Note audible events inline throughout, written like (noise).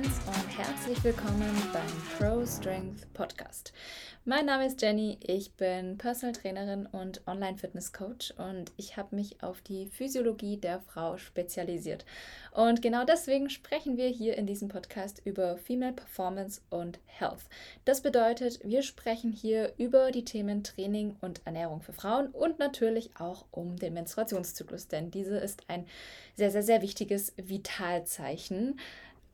Friends und herzlich willkommen beim Pro Strength Podcast. Mein Name ist Jenny, ich bin Personal Trainerin und Online Fitness Coach und ich habe mich auf die Physiologie der Frau spezialisiert. Und genau deswegen sprechen wir hier in diesem Podcast über Female Performance und Health. Das bedeutet, wir sprechen hier über die Themen Training und Ernährung für Frauen und natürlich auch um den Menstruationszyklus, denn diese ist ein sehr, sehr, sehr wichtiges Vitalzeichen.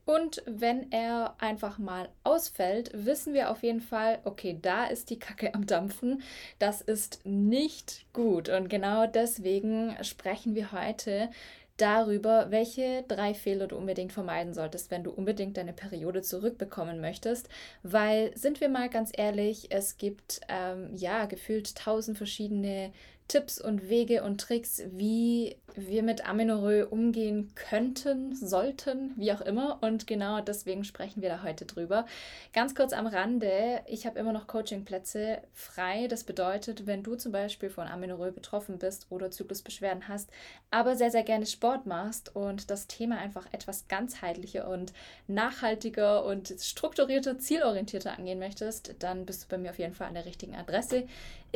Und wenn er einfach mal ausfällt, wissen wir auf jeden Fall, okay, da ist die Kacke am Dampfen. Das ist nicht gut. Und genau deswegen sprechen wir heute darüber, welche drei Fehler du unbedingt vermeiden solltest, wenn du unbedingt deine Periode zurückbekommen möchtest. Weil, sind wir mal ganz ehrlich, es gibt ähm, ja gefühlt tausend verschiedene Tipps und Wege und Tricks, wie wir mit Amenorrhoe umgehen könnten, sollten, wie auch immer. Und genau deswegen sprechen wir da heute drüber. Ganz kurz am Rande, ich habe immer noch Coachingplätze frei. Das bedeutet, wenn du zum Beispiel von Amenorrhoe betroffen bist oder Zyklusbeschwerden hast, aber sehr, sehr gerne Sport machst und das Thema einfach etwas ganzheitlicher und nachhaltiger und strukturierter, zielorientierter angehen möchtest, dann bist du bei mir auf jeden Fall an der richtigen Adresse.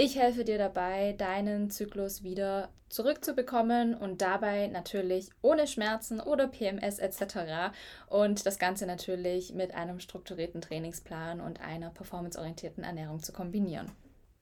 Ich helfe dir dabei, deinen Zyklus wieder zurückzubekommen und dabei natürlich ohne Schmerzen oder PMS etc. Und das Ganze natürlich mit einem strukturierten Trainingsplan und einer performanceorientierten Ernährung zu kombinieren.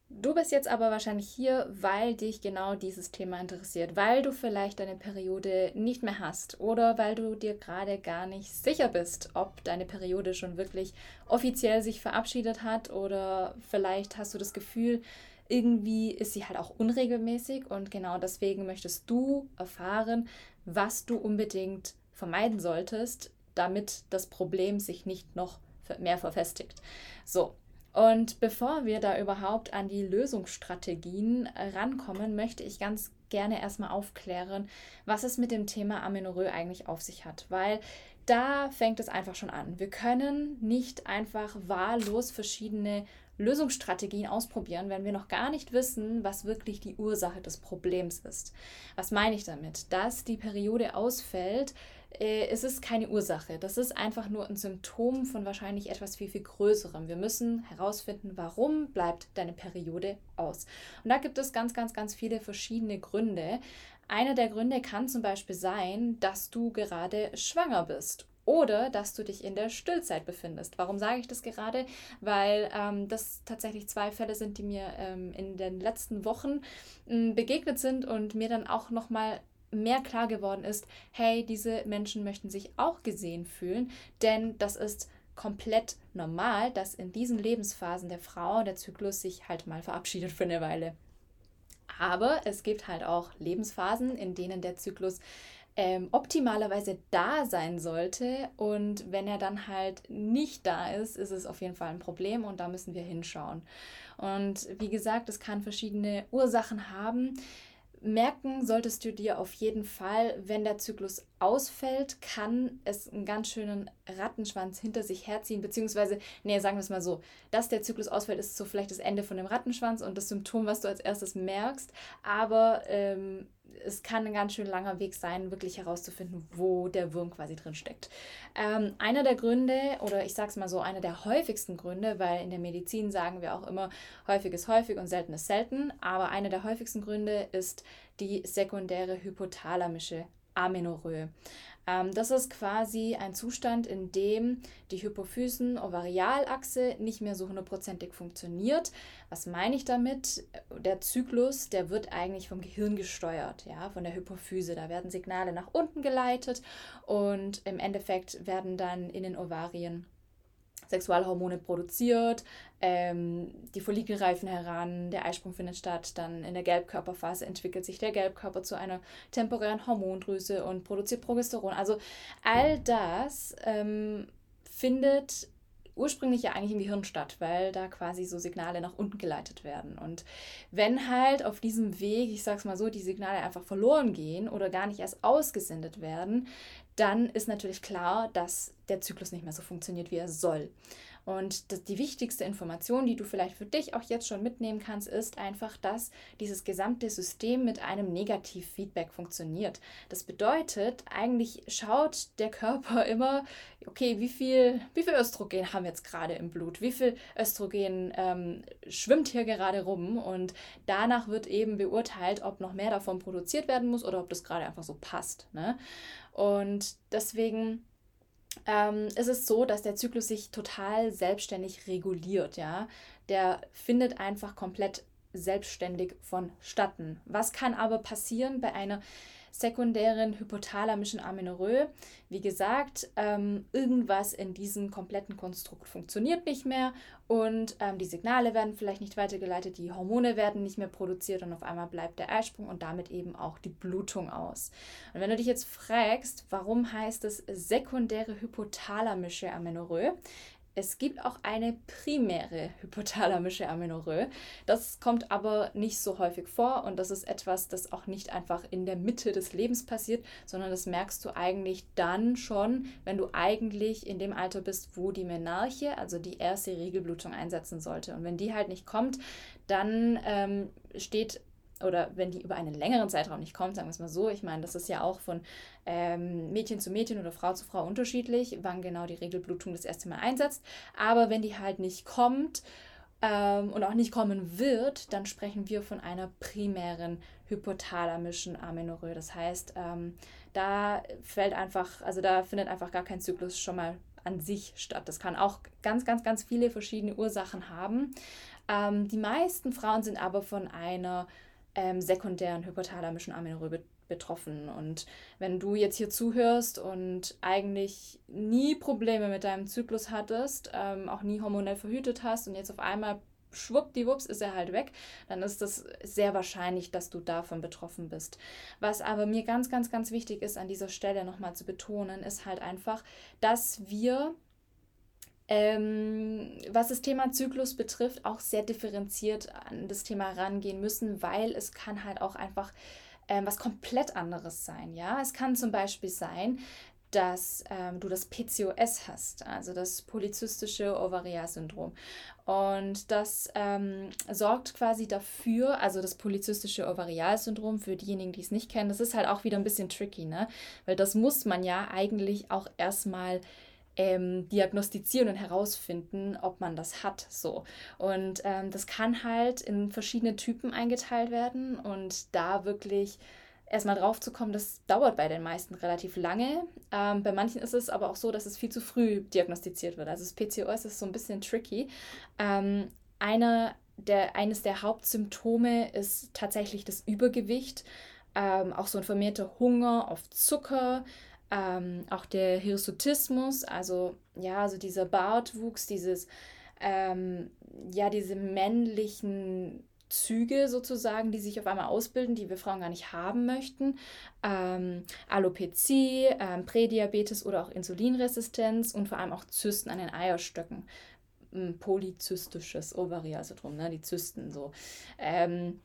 Du bist jetzt aber wahrscheinlich hier, weil dich genau dieses Thema interessiert, weil du vielleicht deine Periode nicht mehr hast oder weil du dir gerade gar nicht sicher bist, ob deine Periode schon wirklich offiziell sich verabschiedet hat oder vielleicht hast du das Gefühl, irgendwie ist sie halt auch unregelmäßig und genau deswegen möchtest du erfahren, was du unbedingt vermeiden solltest, damit das Problem sich nicht noch mehr verfestigt. So, und bevor wir da überhaupt an die Lösungsstrategien rankommen, möchte ich ganz gerne erstmal aufklären, was es mit dem Thema Amenorrhoe eigentlich auf sich hat, weil da fängt es einfach schon an. Wir können nicht einfach wahllos verschiedene Lösungsstrategien ausprobieren, wenn wir noch gar nicht wissen, was wirklich die Ursache des Problems ist. Was meine ich damit? Dass die Periode ausfällt, äh, es ist keine Ursache. Das ist einfach nur ein Symptom von wahrscheinlich etwas viel, viel Größerem. Wir müssen herausfinden, warum bleibt deine Periode aus. Und da gibt es ganz, ganz, ganz viele verschiedene Gründe. Einer der Gründe kann zum Beispiel sein, dass du gerade schwanger bist oder dass du dich in der Stillzeit befindest. Warum sage ich das gerade? Weil ähm, das tatsächlich zwei Fälle sind, die mir ähm, in den letzten Wochen ähm, begegnet sind und mir dann auch nochmal mehr klar geworden ist, hey, diese Menschen möchten sich auch gesehen fühlen, denn das ist komplett normal, dass in diesen Lebensphasen der Frau der Zyklus sich halt mal verabschiedet für eine Weile. Aber es gibt halt auch Lebensphasen, in denen der Zyklus ähm, optimalerweise da sein sollte. Und wenn er dann halt nicht da ist, ist es auf jeden Fall ein Problem und da müssen wir hinschauen. Und wie gesagt, es kann verschiedene Ursachen haben. Merken solltest du dir auf jeden Fall, wenn der Zyklus ausfällt, kann es einen ganz schönen Rattenschwanz hinter sich herziehen, beziehungsweise, nee, sagen wir es mal so, dass der Zyklus ausfällt, ist so vielleicht das Ende von dem Rattenschwanz und das Symptom, was du als erstes merkst, aber ähm, es kann ein ganz schön langer Weg sein, wirklich herauszufinden, wo der Wurm quasi drin steckt. Ähm, einer der Gründe, oder ich sage es mal so, einer der häufigsten Gründe, weil in der Medizin sagen wir auch immer, häufig ist häufig und selten ist selten, aber einer der häufigsten Gründe ist die sekundäre hypothalamische Amenorrhoe. Ähm, das ist quasi ein Zustand, in dem die Hypophysen-Ovarialachse nicht mehr so hundertprozentig funktioniert. Was meine ich damit? Der Zyklus, der wird eigentlich vom Gehirn gesteuert, ja, von der Hypophyse. Da werden Signale nach unten geleitet und im Endeffekt werden dann in den Ovarien Sexualhormone produziert, ähm, die Follikel reifen heran, der Eisprung findet statt, dann in der Gelbkörperphase entwickelt sich der Gelbkörper zu einer temporären Hormondrüse und produziert Progesteron. Also all das ähm, findet ursprünglich ja eigentlich im Gehirn statt, weil da quasi so Signale nach unten geleitet werden. Und wenn halt auf diesem Weg, ich sag's mal so, die Signale einfach verloren gehen oder gar nicht erst ausgesendet werden, dann ist natürlich klar, dass der Zyklus nicht mehr so funktioniert, wie er soll. Und die wichtigste Information, die du vielleicht für dich auch jetzt schon mitnehmen kannst, ist einfach, dass dieses gesamte System mit einem Negativfeedback funktioniert. Das bedeutet, eigentlich schaut der Körper (laughs) immer, okay, wie viel, wie viel Östrogen haben wir jetzt gerade im Blut? Wie viel Östrogen ähm, schwimmt hier gerade rum? Und danach wird eben beurteilt, ob noch mehr davon produziert werden muss oder ob das gerade einfach so passt. Ne? Und deswegen ähm, ist es so, dass der Zyklus sich total selbstständig reguliert. Ja? Der findet einfach komplett selbstständig vonstatten. Was kann aber passieren bei einer sekundären hypothalamischen Amenorrhoe. Wie gesagt, ähm, irgendwas in diesem kompletten Konstrukt funktioniert nicht mehr und ähm, die Signale werden vielleicht nicht weitergeleitet, die Hormone werden nicht mehr produziert und auf einmal bleibt der Eisprung und damit eben auch die Blutung aus. Und wenn du dich jetzt fragst, warum heißt es sekundäre hypothalamische Amenorrhoe, es gibt auch eine primäre hypothalamische Amenorrhoe. Das kommt aber nicht so häufig vor und das ist etwas, das auch nicht einfach in der Mitte des Lebens passiert, sondern das merkst du eigentlich dann schon, wenn du eigentlich in dem Alter bist, wo die Menarche, also die erste Regelblutung einsetzen sollte. Und wenn die halt nicht kommt, dann ähm, steht oder wenn die über einen längeren Zeitraum nicht kommt, sagen wir es mal so, ich meine, das ist ja auch von ähm, Mädchen zu Mädchen oder Frau zu Frau unterschiedlich, wann genau die Regelblutung das erste Mal einsetzt. Aber wenn die halt nicht kommt ähm, und auch nicht kommen wird, dann sprechen wir von einer primären hypothalamischen Amenorrhoe. Das heißt, ähm, da fällt einfach, also da findet einfach gar kein Zyklus schon mal an sich statt. Das kann auch ganz, ganz, ganz viele verschiedene Ursachen haben. Ähm, die meisten Frauen sind aber von einer ähm, sekundären hypothalamischen Amenorrhoe betroffen. Und wenn du jetzt hier zuhörst und eigentlich nie Probleme mit deinem Zyklus hattest, ähm, auch nie hormonell verhütet hast und jetzt auf einmal schwuppdiwupps ist er halt weg, dann ist es sehr wahrscheinlich, dass du davon betroffen bist. Was aber mir ganz, ganz, ganz wichtig ist, an dieser Stelle nochmal zu betonen, ist halt einfach, dass wir ähm, was das Thema Zyklus betrifft, auch sehr differenziert an das Thema rangehen müssen, weil es kann halt auch einfach ähm, was komplett anderes sein. Ja, es kann zum Beispiel sein, dass ähm, du das PCOS hast, also das polyzystische Ovarialsyndrom. Und das ähm, sorgt quasi dafür, also das polyzystische Ovarialsyndrom, für diejenigen, die es nicht kennen, das ist halt auch wieder ein bisschen tricky, ne? Weil das muss man ja eigentlich auch erstmal ähm, diagnostizieren und herausfinden, ob man das hat. So. Und ähm, das kann halt in verschiedene Typen eingeteilt werden und da wirklich erstmal drauf zu kommen, das dauert bei den meisten relativ lange. Ähm, bei manchen ist es aber auch so, dass es viel zu früh diagnostiziert wird. Also das PCOS ist so ein bisschen tricky. Ähm, eine der, eines der Hauptsymptome ist tatsächlich das Übergewicht, ähm, auch so ein vermehrter Hunger auf Zucker, ähm, auch der Hirsutismus, also ja, also dieser Bartwuchs, dieses, ähm, ja, diese männlichen Züge sozusagen, die sich auf einmal ausbilden, die wir Frauen gar nicht haben möchten. Ähm, Alopezie, ähm, Prädiabetes oder auch Insulinresistenz und vor allem auch Zysten an den Eierstöcken. Polyzystisches Ovarialsyndrom, ne? die Zysten so. Ähm,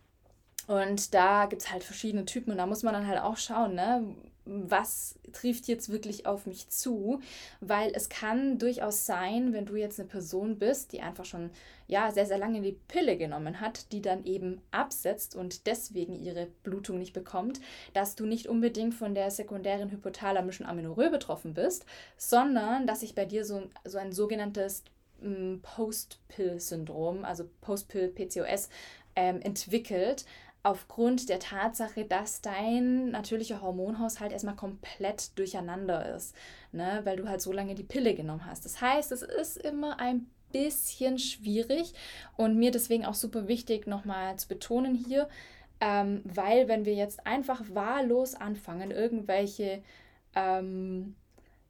und da gibt es halt verschiedene Typen und da muss man dann halt auch schauen, ne? Was trifft jetzt wirklich auf mich zu, weil es kann durchaus sein, wenn du jetzt eine Person bist, die einfach schon ja sehr sehr lange die Pille genommen hat, die dann eben absetzt und deswegen ihre Blutung nicht bekommt, dass du nicht unbedingt von der sekundären hypothalamischen Amenorrhoe betroffen bist, sondern dass sich bei dir so, so ein sogenanntes hm, Post-Pill-Syndrom, also Post-Pill-PCOS ähm, entwickelt, aufgrund der Tatsache, dass dein natürlicher Hormonhaushalt erstmal komplett durcheinander ist, ne? weil du halt so lange die Pille genommen hast. Das heißt, es ist immer ein bisschen schwierig und mir deswegen auch super wichtig nochmal zu betonen hier, ähm, weil wenn wir jetzt einfach wahllos anfangen, irgendwelche ähm,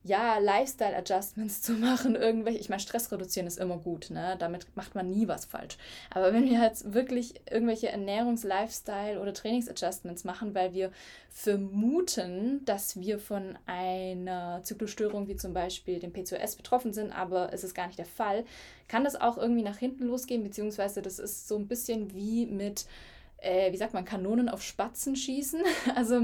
ja, Lifestyle-Adjustments (laughs) zu machen, irgendwelche, ich meine, Stress reduzieren ist immer gut, ne? Damit macht man nie was falsch. Aber wenn wir jetzt wirklich irgendwelche Ernährungs-, Lifestyle- oder Trainings-Adjustments machen, weil wir vermuten, dass wir von einer Zyklusstörung wie zum Beispiel dem PCOS betroffen sind, aber es ist gar nicht der Fall, kann das auch irgendwie nach hinten losgehen, beziehungsweise das ist so ein bisschen wie mit äh, wie sagt man, Kanonen auf Spatzen schießen. (laughs) Also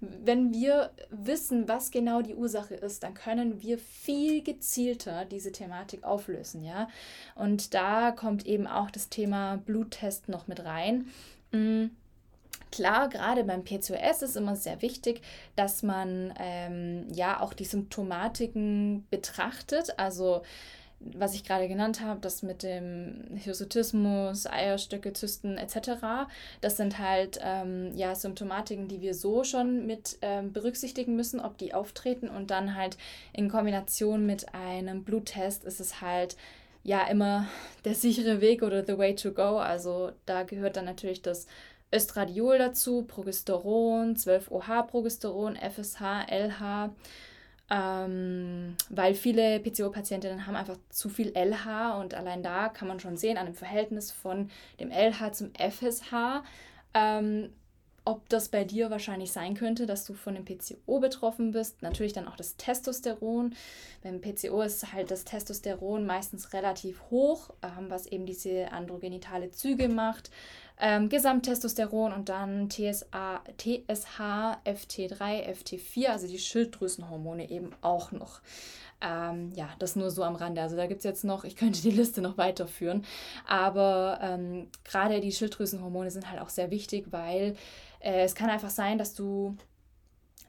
wenn wir wissen, was genau die Ursache ist, dann können wir viel gezielter diese Thematik auflösen, ja. Und da kommt eben auch das Thema Bluttest noch mit rein. Mhm. Klar, gerade beim PCOS ist immer sehr wichtig, dass man ähm, ja auch die Symptomatiken betrachtet. Also was ich gerade genannt habe, das mit dem Hirsutismus, Eierstöcke, Zysten etc., das sind halt ähm, ja Symptomatiken, die wir so schon mit ähm, berücksichtigen müssen, ob die auftreten und dann halt in Kombination mit einem Bluttest ist es halt ja immer (laughs) der sichere Weg oder the way to go. Also da gehört dann natürlich das Östradiol dazu, Progesteron, 12-OH-Progesteron, FSH, LH ähm, weil viele PCO-Patientinnen haben einfach zu viel LH und allein da kann man schon sehen an dem Verhältnis von dem LH zum FSH, ähm, ob das bei dir wahrscheinlich sein könnte, dass du von dem PCO betroffen bist. Natürlich dann auch das Testosteron. Beim PCO ist halt das Testosteron meistens relativ hoch, ähm, was eben diese androgenitale Züge macht ähm, Gesamttestosteron und dann TSA, TSH, FT3, FT4, also die Schilddrüsenhormone eben auch noch. Ähm, ja, das nur so am Rande. Also da gibt es jetzt noch, ich könnte die Liste noch weiterführen, aber ähm, gerade die Schilddrüsenhormone sind halt auch sehr wichtig, weil äh, es kann einfach sein, dass du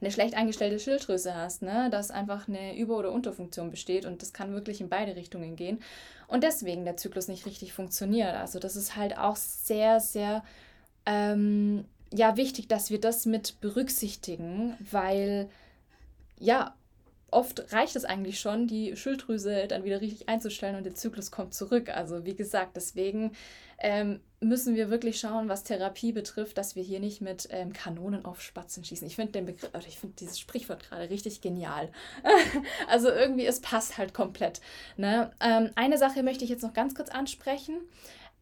eine schlecht eingestellte Schilddrüse hast, ne? dass einfach eine Über- oder Unterfunktion besteht und das kann wirklich in beide Richtungen gehen und deswegen der Zyklus nicht richtig funktioniert. Also das ist halt auch sehr, sehr ähm, ja, wichtig, dass wir das mit berücksichtigen, weil ja, oft reicht es eigentlich schon, die Schilddrüse dann wieder richtig einzustellen und der Zyklus kommt zurück. Also wie gesagt, deswegen ähm, müssen wir wirklich schauen, was Therapie betrifft, dass wir hier nicht mit ähm, Kanonen auf Spatzen schießen. Ich finde den Begriff, ich finde dieses Sprichwort gerade richtig genial. (laughs) also irgendwie, es passt halt komplett. Ne? Ähm, eine Sache möchte ich jetzt noch ganz kurz ansprechen.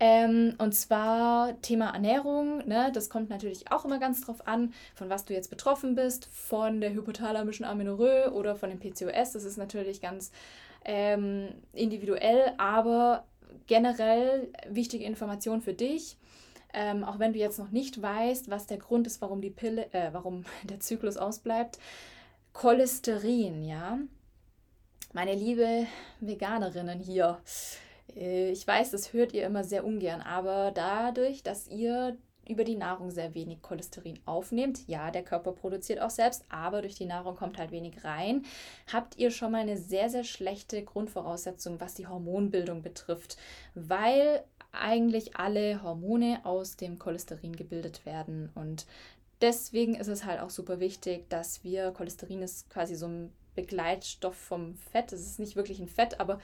Ähm, und zwar Thema Ernährung. Ne? Das kommt natürlich auch immer ganz drauf an, von was du jetzt betroffen bist, von der hypothalamischen Amenorrhoe oder von dem PCOS. Das ist natürlich ganz ähm, individuell, aber generell wichtige Information für dich. Ähm, auch wenn du jetzt noch nicht weißt, was der Grund ist, warum die Pille, äh, warum (laughs) der Zyklus ausbleibt. Cholesterin, ja. Meine liebe Veganerinnen hier, ich weiß, das hört ihr immer sehr ungern, aber dadurch, dass ihr über die Nahrung sehr wenig Cholesterin aufnehmt. Ja, der Körper produziert auch selbst, aber durch die Nahrung kommt halt wenig rein. Habt ihr schon mal eine sehr, sehr schlechte Grundvoraussetzung, was die Hormonbildung betrifft, weil eigentlich alle Hormone aus dem Cholesterin gebildet werden und deswegen ist es halt auch super wichtig, dass wir Cholesterin ist quasi so ein Begleitstoff vom Fett. Es ist nicht wirklich ein Fett, aber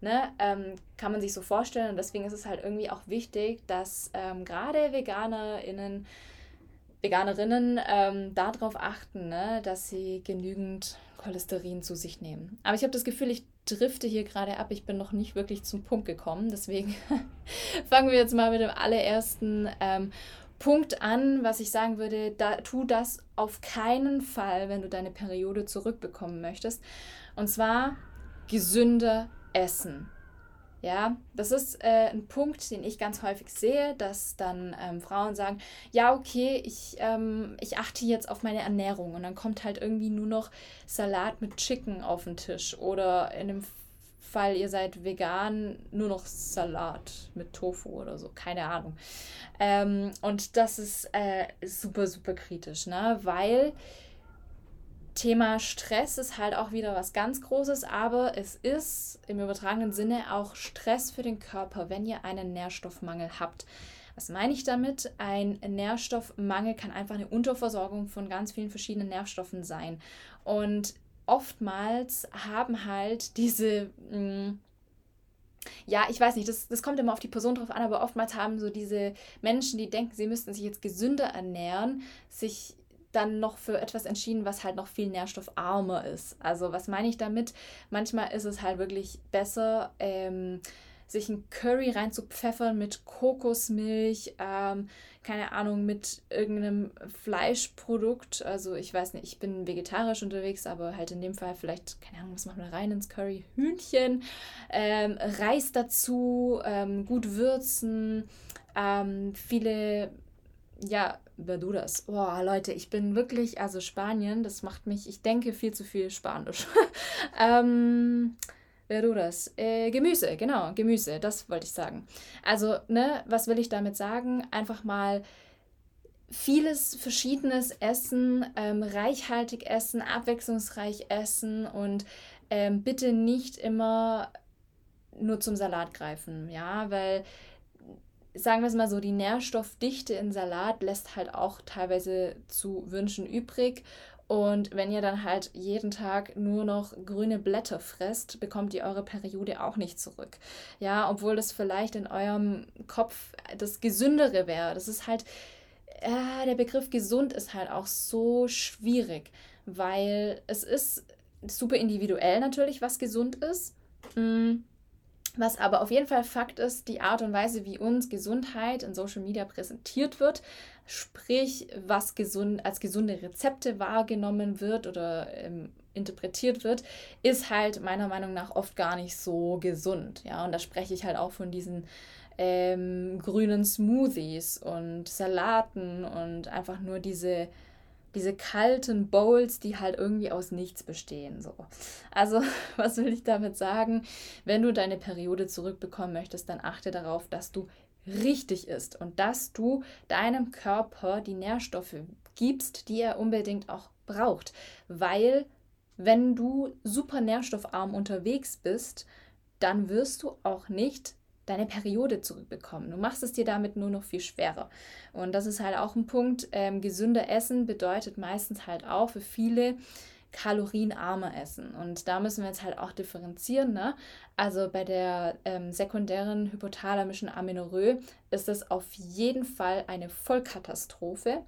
ne, ähm, kann man sich so vorstellen. Und deswegen ist es halt irgendwie auch wichtig, dass ähm, gerade VeganerInnen, Veganerinnen ähm, darauf achten, ne, dass sie genügend Cholesterin zu sich nehmen. Aber ich habe das Gefühl, ich drifte hier gerade ab. Ich bin noch nicht wirklich zum Punkt gekommen. Deswegen (laughs) fangen wir jetzt mal mit dem allerersten ähm, Punkt an, was ich sagen würde, da, tu das auf keinen Fall, wenn du deine Periode zurückbekommen möchtest. Und zwar gesünder essen. Ja, das ist äh, ein Punkt, den ich ganz häufig sehe, dass dann ähm, Frauen sagen, ja, okay, ich, ähm, ich achte jetzt auf meine Ernährung und dann kommt halt irgendwie nur noch Salat mit Chicken auf den Tisch oder in dem Fall, ihr seid vegan, nur noch Salat mit Tofu oder so, keine Ahnung. Ähm, und das ist äh, super, super kritisch, ne? weil Thema Stress ist halt auch wieder was ganz Großes, aber es ist im übertragenen Sinne auch Stress für den Körper, wenn ihr einen Nährstoffmangel habt. Was meine ich damit? Ein Nährstoffmangel kann einfach eine Unterversorgung von ganz vielen verschiedenen Nährstoffen sein. Und oftmals haben halt diese, mh, mm, ja, ich weiß nicht, das, das kommt immer auf die Person drauf an, aber oftmals haben so diese Menschen, die denken, sie müssten sich jetzt gesünder ernähren, sich dann noch für etwas entschieden, was halt noch viel nährstoffarmer ist. Also was meine ich damit? Manchmal ist es halt wirklich besser, ähm, sich ein Curry reinzupfeffern mit Kokosmilch, ähm, keine Ahnung, mit irgendeinem Fleischprodukt. Also ich weiß nicht, ich bin vegetarisch unterwegs, aber halt in dem Fall vielleicht, keine Ahnung, was machen wir rein ins Curry? Hühnchen, ähm, Reis dazu, ähm, gut würzen, ähm, viele ja, Verduras. Boah, Leute, ich bin wirklich, also Spanien, das macht mich, ich denke viel zu viel Spanisch. (laughs) ähm, Verduras. Äh, Gemüse, genau, Gemüse, das wollte ich sagen. Also, ne, was will ich damit sagen? Einfach mal vieles verschiedenes Essen, ähm, reichhaltig essen, abwechslungsreich essen und ähm, bitte nicht immer nur zum Salat greifen, ja, weil sagen wir es mal so, die Nährstoffdichte in Salat lässt halt auch teilweise zu wünschen übrig. Und wenn ihr dann halt jeden Tag nur noch grüne Blätter fresst, bekommt ihr eure Periode auch nicht zurück. Ja, obwohl das vielleicht in eurem Kopf das Gesündere wäre. Das ist halt, äh, der Begriff gesund ist halt auch so schwierig, weil es ist super individuell natürlich, was gesund ist. Mm. Was aber auf jeden Fall Fakt ist, die Art und Weise, wie uns Gesundheit in Social Media präsentiert wird, sprich, was gesund, als gesunde Rezepte wahrgenommen wird oder ähm, interpretiert wird, ist halt meiner Meinung nach oft gar nicht so gesund. Ja, und da spreche ich halt auch von diesen ähm, grünen Smoothies und Salaten und einfach nur diese diese kalten Bowls, die halt irgendwie aus nichts bestehen. So. Also, (laughs) was will ich damit sagen? Wenn du deine Periode zurückbekommen möchtest, dann achte darauf, dass du richtig isst und dass du deinem Körper die Nährstoffe gibst, die er unbedingt auch braucht. Weil, wenn du super nährstoffarm unterwegs bist, dann wirst du auch nicht deine Periode zurückbekommen. Du machst es dir damit nur noch viel schwerer. Und das ist halt auch ein Punkt. Ähm, gesünder Essen bedeutet meistens halt auch für viele kalorienarmer Essen. Und da müssen wir jetzt halt auch differenzieren. Ne? Also bei der ähm, sekundären hypothalamischen Amenorrhoe ist das auf jeden Fall eine Vollkatastrophe.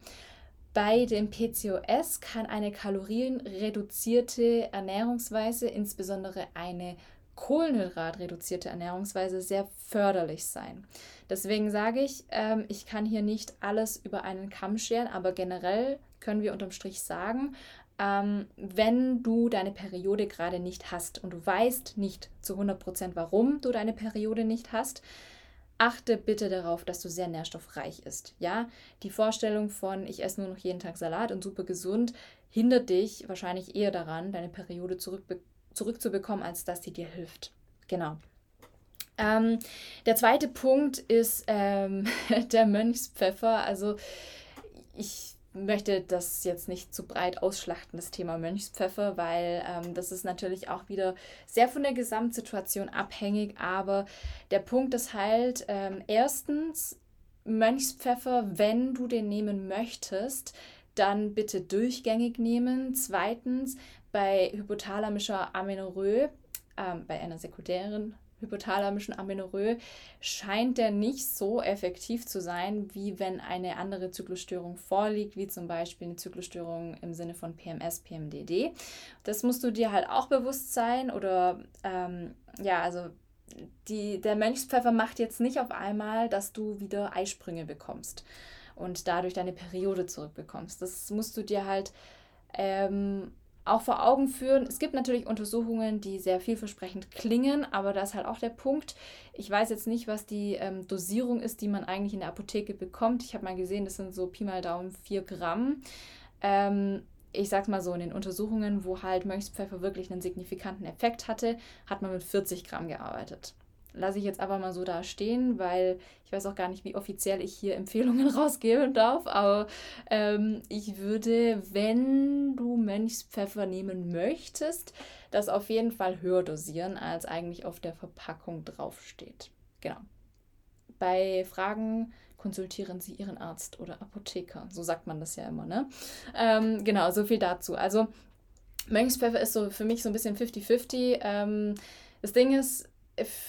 Bei dem PCOS kann eine kalorienreduzierte Ernährungsweise, insbesondere eine kohlenhydratreduzierte Ernährungsweise sehr förderlich sein. Deswegen sage ich, ähm, ich kann hier nicht alles über einen Kamm scheren, aber generell können wir unterm Strich sagen, ähm, wenn du deine Periode gerade nicht hast und du weißt nicht zu 100%, warum du deine Periode nicht hast, achte bitte darauf, dass du sehr nährstoffreich isst. Ja, die Vorstellung von ich esse nur noch jeden Tag Salat und super gesund hindert dich wahrscheinlich eher daran, deine Periode zurückzubekommen zurückzubekommen, als dass sie dir hilft. Genau. Ähm, der zweite Punkt ist ähm, (laughs) der Mönchspfeffer. Also ich möchte das jetzt nicht zu breit ausschlachten, das Thema Mönchspfeffer, weil ähm, das ist natürlich auch wieder sehr von der Gesamtsituation abhängig. Aber der Punkt ist halt, ähm, erstens, Mönchspfeffer, wenn du den nehmen möchtest, dann bitte durchgängig nehmen. Zweitens, bei hypothalamischer Amenorrhoe, ähm, bei einer sekundären hypothalamischen Amenorrhoe, scheint der nicht so effektiv zu sein, wie wenn eine andere Zyklusstörung vorliegt, wie zum Beispiel eine Zyklusstörung im Sinne von PMS, PMDD. Das musst du dir halt auch bewusst sein oder ähm, ja, also die, der Mönchspfeffer macht jetzt nicht auf einmal, dass du wieder Eisprünge bekommst und dadurch deine Periode zurückbekommst. Das musst du dir halt ähm, auch vor Augen führen. Es gibt natürlich Untersuchungen, die sehr vielversprechend klingen, aber da ist halt auch der Punkt. Ich weiß jetzt nicht, was die ähm, Dosierung ist, die man eigentlich in der Apotheke bekommt. Ich habe mal gesehen, das sind so Pi mal Daumen 4 Gramm. Ähm, ich sag's mal so, in den Untersuchungen, wo halt Mönchspfeffer wirklich einen signifikanten Effekt hatte, hat man mit 40 Gramm gearbeitet lasse ich jetzt aber mal so da stehen, weil ich weiß auch gar nicht, wie offiziell ich hier Empfehlungen (laughs) rausgeben darf. Aber ähm, ich würde, wenn du Mönchspfeffer nehmen möchtest, das auf jeden Fall höher dosieren, als eigentlich auf der Verpackung draufsteht. Genau. Bei Fragen konsultieren Sie Ihren Arzt oder Apotheker. So sagt man das ja immer, ne? Ähm, genau, so viel dazu. Also Mönchspfeffer ist so für mich so ein bisschen 50-50. Ähm, das Ding ist,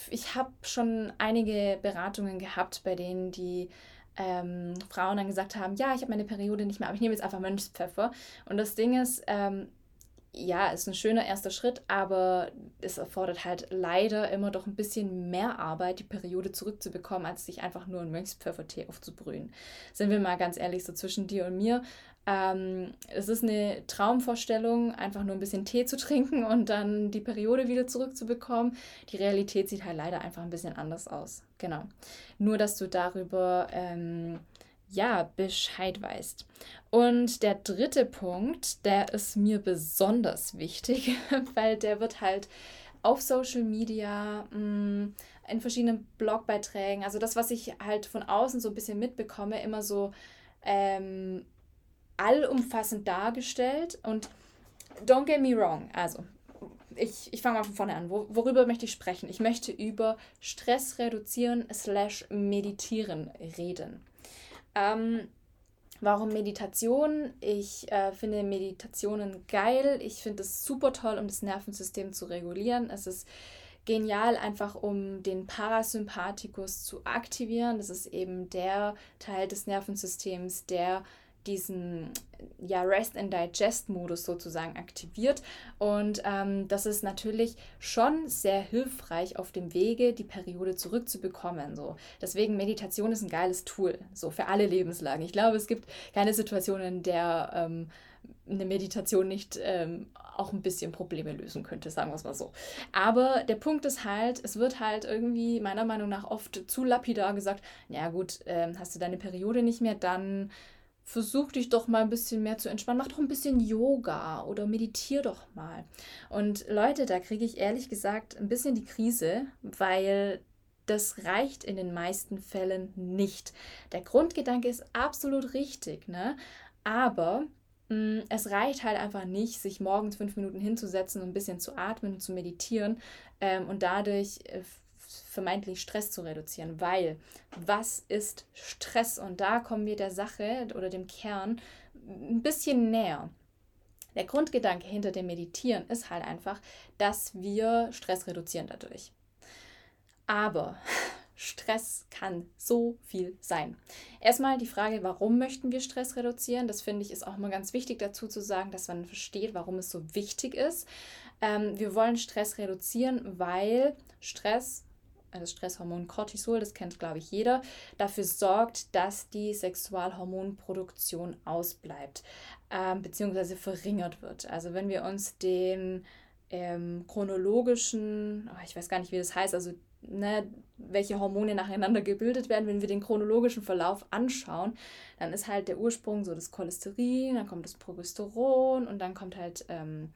ich habe schon einige Beratungen gehabt, bei denen die ähm, Frauen dann gesagt haben, ja, ich habe meine Periode nicht mehr, aber ich nehme jetzt einfach Mönchspfeffer. Und das Ding ist, ähm, ja, ist ein schöner erster Schritt, aber es erfordert halt leider immer doch ein bisschen mehr Arbeit, die Periode zurückzubekommen, als sich einfach nur einen Mönchspfeffertee aufzubrühen. Sind wir mal ganz ehrlich, so zwischen dir und mir. Ähm, es ist eine Traumvorstellung, einfach nur ein bisschen Tee zu trinken und dann die Periode wieder zurückzubekommen. Die Realität sieht halt leider einfach ein bisschen anders aus. Genau. Nur, dass du darüber ähm, ja, Bescheid weißt. Und der dritte Punkt, der ist mir besonders wichtig, (laughs) weil der wird halt auf Social Media, mm, in verschiedenen Blogbeiträgen, also das, was ich halt von außen so ein bisschen mitbekomme, immer so ähm, allumfassend dargestellt. Und don't get me wrong, also ich, ich fange mal von vorne an. Wo, worüber möchte ich sprechen? Ich möchte über Stress reduzieren slash meditieren reden. Ähm, warum Meditation? Ich äh, finde Meditationen geil. Ich finde es super toll, um das Nervensystem zu regulieren. Es ist genial, einfach um den Parasympathikus zu aktivieren. Das ist eben der Teil des Nervensystems, der diesen ja, Rest and Digest Modus sozusagen aktiviert. Und ähm, das ist natürlich schon sehr hilfreich auf dem Wege, die Periode zurückzubekommen. So. Deswegen Meditation ist ein geiles Tool, so für alle Lebenslagen. Ich glaube, es gibt keine Situation, in der ähm, eine Meditation nicht ähm, auch ein bisschen Probleme lösen könnte, sagen wir es mal so. Aber der Punkt ist halt, es wird halt irgendwie meiner Meinung nach oft zu lapidar gesagt, ja gut, äh, hast du deine Periode nicht mehr, dann versuch dich doch mal ein bisschen mehr zu entspannen. Mach doch ein bisschen Yoga oder meditier doch mal. Und Leute, da kriege ich ehrlich gesagt ein bisschen die Krise, weil das reicht in den meisten Fällen nicht. Der Grundgedanke ist absolut richtig, ne? Aber mh, mm, es reicht halt einfach nicht, sich morgens fünf Minuten hinzusetzen und ein bisschen zu atmen und zu meditieren ähm, und dadurch äh, vermeintlich Stress zu reduzieren, weil was ist Stress? Und da kommen wir der Sache oder dem Kern ein bisschen näher. Der Grundgedanke hinter dem Meditieren ist halt einfach, dass wir Stress reduzieren dadurch. Aber (laughs) Stress kann so viel sein. Erstmal die Frage, warum möchten wir Stress reduzieren? Das finde ich ist auch mal ganz wichtig dazu zu sagen, dass man versteht, warum es so wichtig ist. Ähm, wir wollen Stress reduzieren, weil Stress das Stresshormon Cortisol, das kennt, glaube ich, jeder, dafür sorgt, dass die Sexualhormonproduktion ausbleibt, ähm, beziehungsweise verringert wird. Also wenn wir uns den ähm, chronologischen, oh, ich weiß gar nicht, wie das heißt, also ne, welche Hormone nacheinander gebildet werden, wenn wir den chronologischen Verlauf anschauen, dann ist halt der Ursprung so das Cholesterin, dann kommt das Progesteron und dann kommt halt ähm,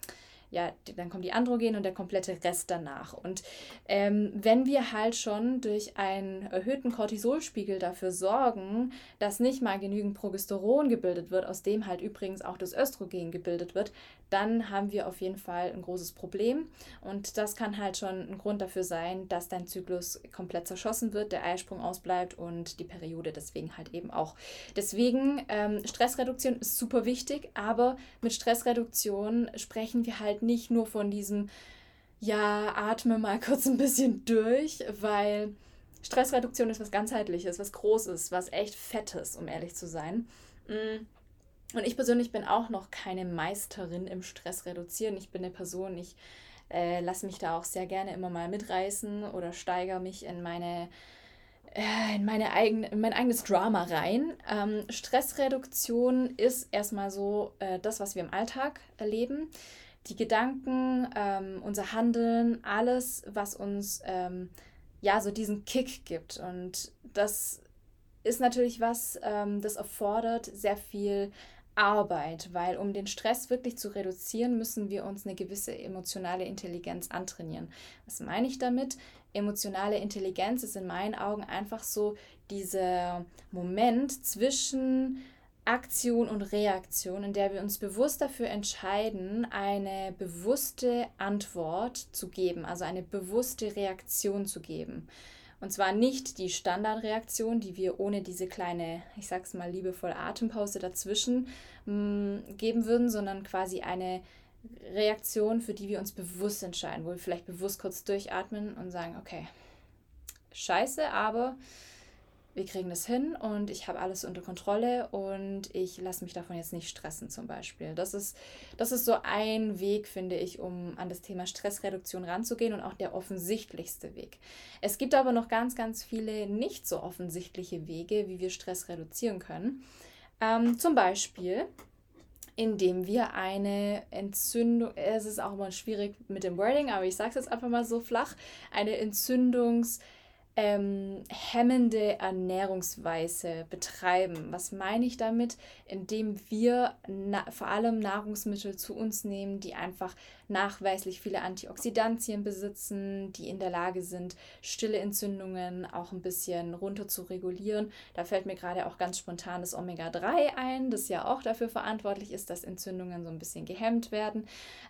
ja, dann kommt die Androgen und der komplette Rest danach. Und ähm, wenn wir halt schon durch einen erhöhten Cortisolspiegel dafür sorgen, dass nicht mal genügend Progesteron gebildet wird, aus dem halt übrigens auch das Östrogen gebildet wird, dann haben wir auf jeden Fall ein großes Problem. Und das kann halt schon ein Grund dafür sein, dass dein Zyklus komplett zerschossen wird, der Eisprung ausbleibt und die Periode deswegen halt eben auch. Deswegen, ähm, Stressreduktion ist super wichtig, aber mit Stressreduktion sprechen wir halt nicht nur von diesem, ja, atme mal (laughs) kurz ein bisschen durch, weil Stressreduktion ist was ganzheitliches, was Großes, was echt Fettes, um ehrlich zu sein. Mm. Und ich persönlich bin auch noch keine Meisterin im Stress reduzieren. Ich bin eine Person, ich äh, lasse mich da auch sehr gerne immer mal mitreißen oder steigere mich in meine äh, in, meine eigene, in mein eigenes Drama rein. Ähm, Stressreduktion ist erstmal so äh, das, was wir im Alltag erleben. Die Gedanken, ähm, unser Handeln, alles, was uns ähm, ja so diesen Kick gibt. Und das ist natürlich was, ähm, das erfordert sehr viel Arbeit, weil um den Stress wirklich zu reduzieren, müssen wir uns eine gewisse emotionale Intelligenz antrainieren. Was meine ich damit? Emotionale Intelligenz ist in meinen Augen einfach so dieser Moment zwischen Aktion und Reaktion, in der wir uns bewusst dafür entscheiden, eine bewusste Antwort zu geben, also eine bewusste Reaktion zu geben. Und zwar nicht die Standardreaktion, die wir ohne diese kleine, ich sag's mal liebevoll, Atempause dazwischen mh, mm, geben würden, sondern quasi eine Reaktion, für die wir uns bewusst entscheiden, wo wir vielleicht bewusst kurz durchatmen und sagen, okay, scheiße, aber wir kriegen das hin und ich habe alles unter Kontrolle und ich lasse mich davon jetzt nicht stressen zum Beispiel. Das ist, das ist so ein Weg, finde ich, um an das Thema Stressreduktion ranzugehen und auch der offensichtlichste Weg. Es gibt aber noch ganz, ganz viele nicht so offensichtliche Wege, wie wir Stress reduzieren können. Ähm, zum Beispiel, indem wir eine Entzündung, es ist auch mal schwierig mit dem Wording, aber ich sage es jetzt einfach mal so flach, eine Entzündungs- ähm, hemmende Ernährungsweise betreiben. Was meine ich damit? Indem wir vor allem Nahrungsmittel zu uns nehmen, die einfach nachweislich viele Antioxidantien besitzen, die in der Lage sind, stille Entzündungen auch ein bisschen runter zu regulieren. Da fällt mir gerade auch ganz spontan das Omega-3 ein, das ja auch dafür verantwortlich ist, dass Entzündungen so ein bisschen gehemmt werden.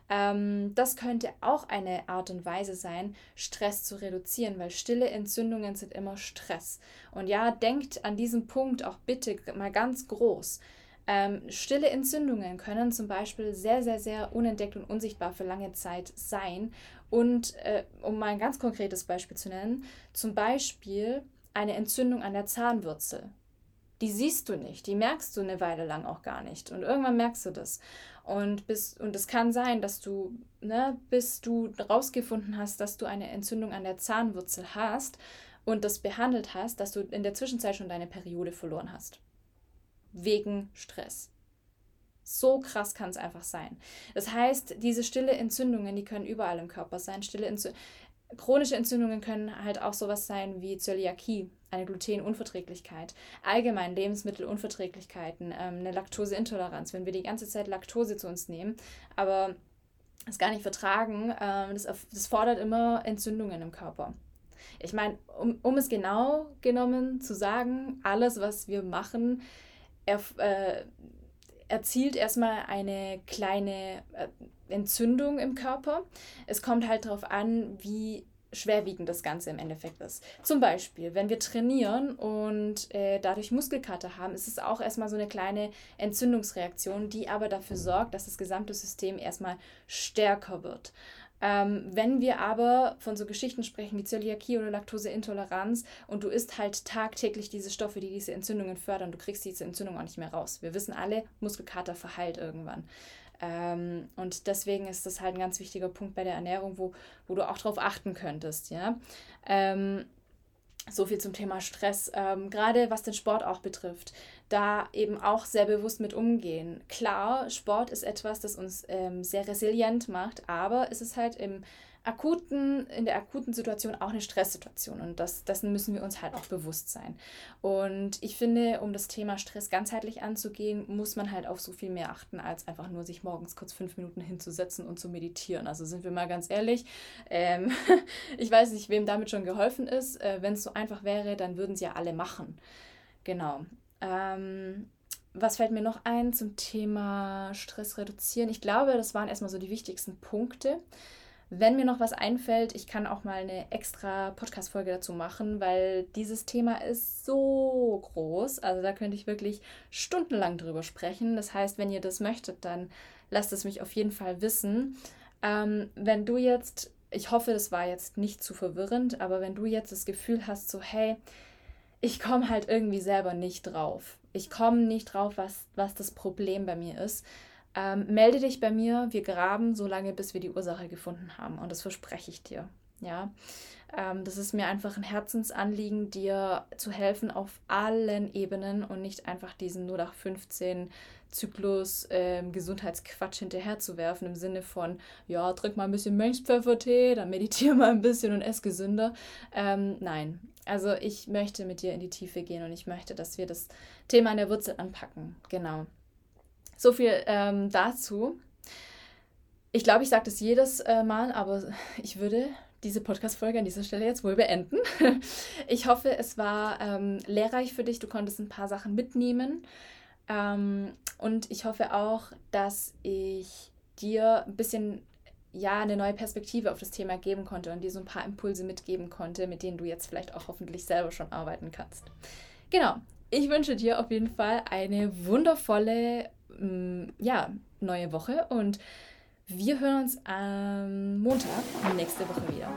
Ähm, das könnte auch eine Art und Weise sein, Stress zu reduzieren, weil stille Entzündungen sind immer Stress. Und ja, denkt an diesem Punkt auch bitte mal ganz groß. Ähm, stille Entzündungen können zum Beispiel sehr, sehr, sehr unentdeckt und unsichtbar für lange Zeit sein. Und äh, um mal ein ganz konkretes Beispiel zu nennen, zum Beispiel eine Entzündung an der Zahnwurzel. Die siehst du nicht, die merkst du eine Weile lang auch gar nicht. Und irgendwann merkst du das. Und, bis, und es kann sein, dass du, ne, bis du rausgefunden hast, dass du eine Entzündung an der Zahnwurzel hast und das behandelt hast, dass du in der Zwischenzeit schon deine Periode verloren hast wegen Stress. So krass kann es einfach sein. Das heißt, diese stille Entzündungen, die können überall im Körper sein. Stille Entzü Chronische Entzündungen können halt auch sowas sein wie Zöliakie, eine Glutenunverträglichkeit, allgemein Lebensmittelunverträglichkeiten, ähm, eine Laktoseintoleranz. Wenn wir die ganze Zeit Laktose zu uns nehmen, aber es gar nicht vertragen, ähm, das, das fordert immer Entzündungen im Körper. Ich meine, um, um es genau genommen zu sagen, alles, was wir machen, er, äh, erzielt erstmal eine kleine äh, Entzündung im Körper. Es kommt halt darauf an, wie schwerwiegend das Ganze im Endeffekt ist. Zum Beispiel, wenn wir trainieren und äh, dadurch Muskelkater haben, ist es auch erstmal so eine kleine Entzündungsreaktion, die aber dafür sorgt, dass das gesamte System erstmal stärker wird. Ähm, wenn wir aber von so Geschichten sprechen wie Zöliakie oder Laktoseintoleranz und du isst halt tagtäglich diese Stoffe, die diese Entzündungen fördern, du kriegst diese Entzündung auch nicht mehr raus. Wir wissen alle, Muskelkater verheilt irgendwann. Ähm, und deswegen ist das halt ein ganz wichtiger Punkt bei der Ernährung, wo, wo du auch drauf achten könntest, ja. Ähm, so viel zum Thema Stress, ähm, gerade was den Sport auch betrifft, da eben auch sehr bewusst mit umgehen. Klar, Sport ist etwas, das uns ähm, sehr resilient macht, aber es ist halt im akuten, in der akuten Situation auch eine Stresssituation und das, dessen müssen wir uns halt auch bewusst sein. Und ich finde, um das Thema Stress ganzheitlich anzugehen, muss man halt auf so viel mehr achten, als einfach nur sich morgens kurz fünf Minuten hinzusetzen und zu meditieren. Also sind wir mal ganz ehrlich, ähm, (laughs) ich weiß nicht, wem damit schon geholfen ist. Äh, Wenn es so einfach wäre, dann würden sie ja alle machen. Genau. Ähm, was fällt mir noch ein zum Thema Stress reduzieren? Ich glaube, das waren erstmal so die wichtigsten Punkte. Wenn mir noch was einfällt, ich kann auch mal eine extra Podcast-Folge dazu machen, weil dieses Thema ist so groß. Also da könnte ich wirklich stundenlang drüber sprechen. Das heißt, wenn ihr das möchtet, dann lasst es mich auf jeden Fall wissen. Ähm, wenn du jetzt, ich hoffe, das war jetzt nicht zu verwirrend, aber wenn du jetzt das Gefühl hast, so, hey, ich komme halt irgendwie selber nicht drauf. Ich komme nicht drauf, was, was das Problem bei mir ist ähm, melde dich bei mir, wir graben so lange, bis wir die Ursache gefunden haben. Und das verspreche ich dir. Ja, ähm, das ist mir einfach ein Herzensanliegen, dir zu helfen auf allen Ebenen und nicht einfach diesen 0815 Zyklus ähm, Gesundheitsquatsch hinterher zu werfen im Sinne von, ja, trink mal ein bisschen Mönchspfeffertee, dann meditiere mal ein bisschen und ess gesünder. Ähm, nein, also ich möchte mit dir in die Tiefe gehen und ich möchte, dass wir das Thema an der Wurzel anpacken. Genau. So viel ähm, dazu. Ich glaube, ich sage das jedes äh, Mal, aber ich würde diese Podcast-Folge an dieser Stelle jetzt wohl beenden. (laughs) ich hoffe, es war ähm, lehrreich für dich. Du konntest ein paar Sachen mitnehmen. Ähm, und ich hoffe auch, dass ich dir ein bisschen ja, eine neue Perspektive auf das Thema geben konnte und dir so ein paar Impulse mitgeben konnte, mit denen du jetzt vielleicht auch hoffentlich selber schon arbeiten kannst. Genau. Ich wünsche dir auf jeden Fall eine wundervolle ja, neue Woche und wir hören uns am Montag nächste Woche wieder.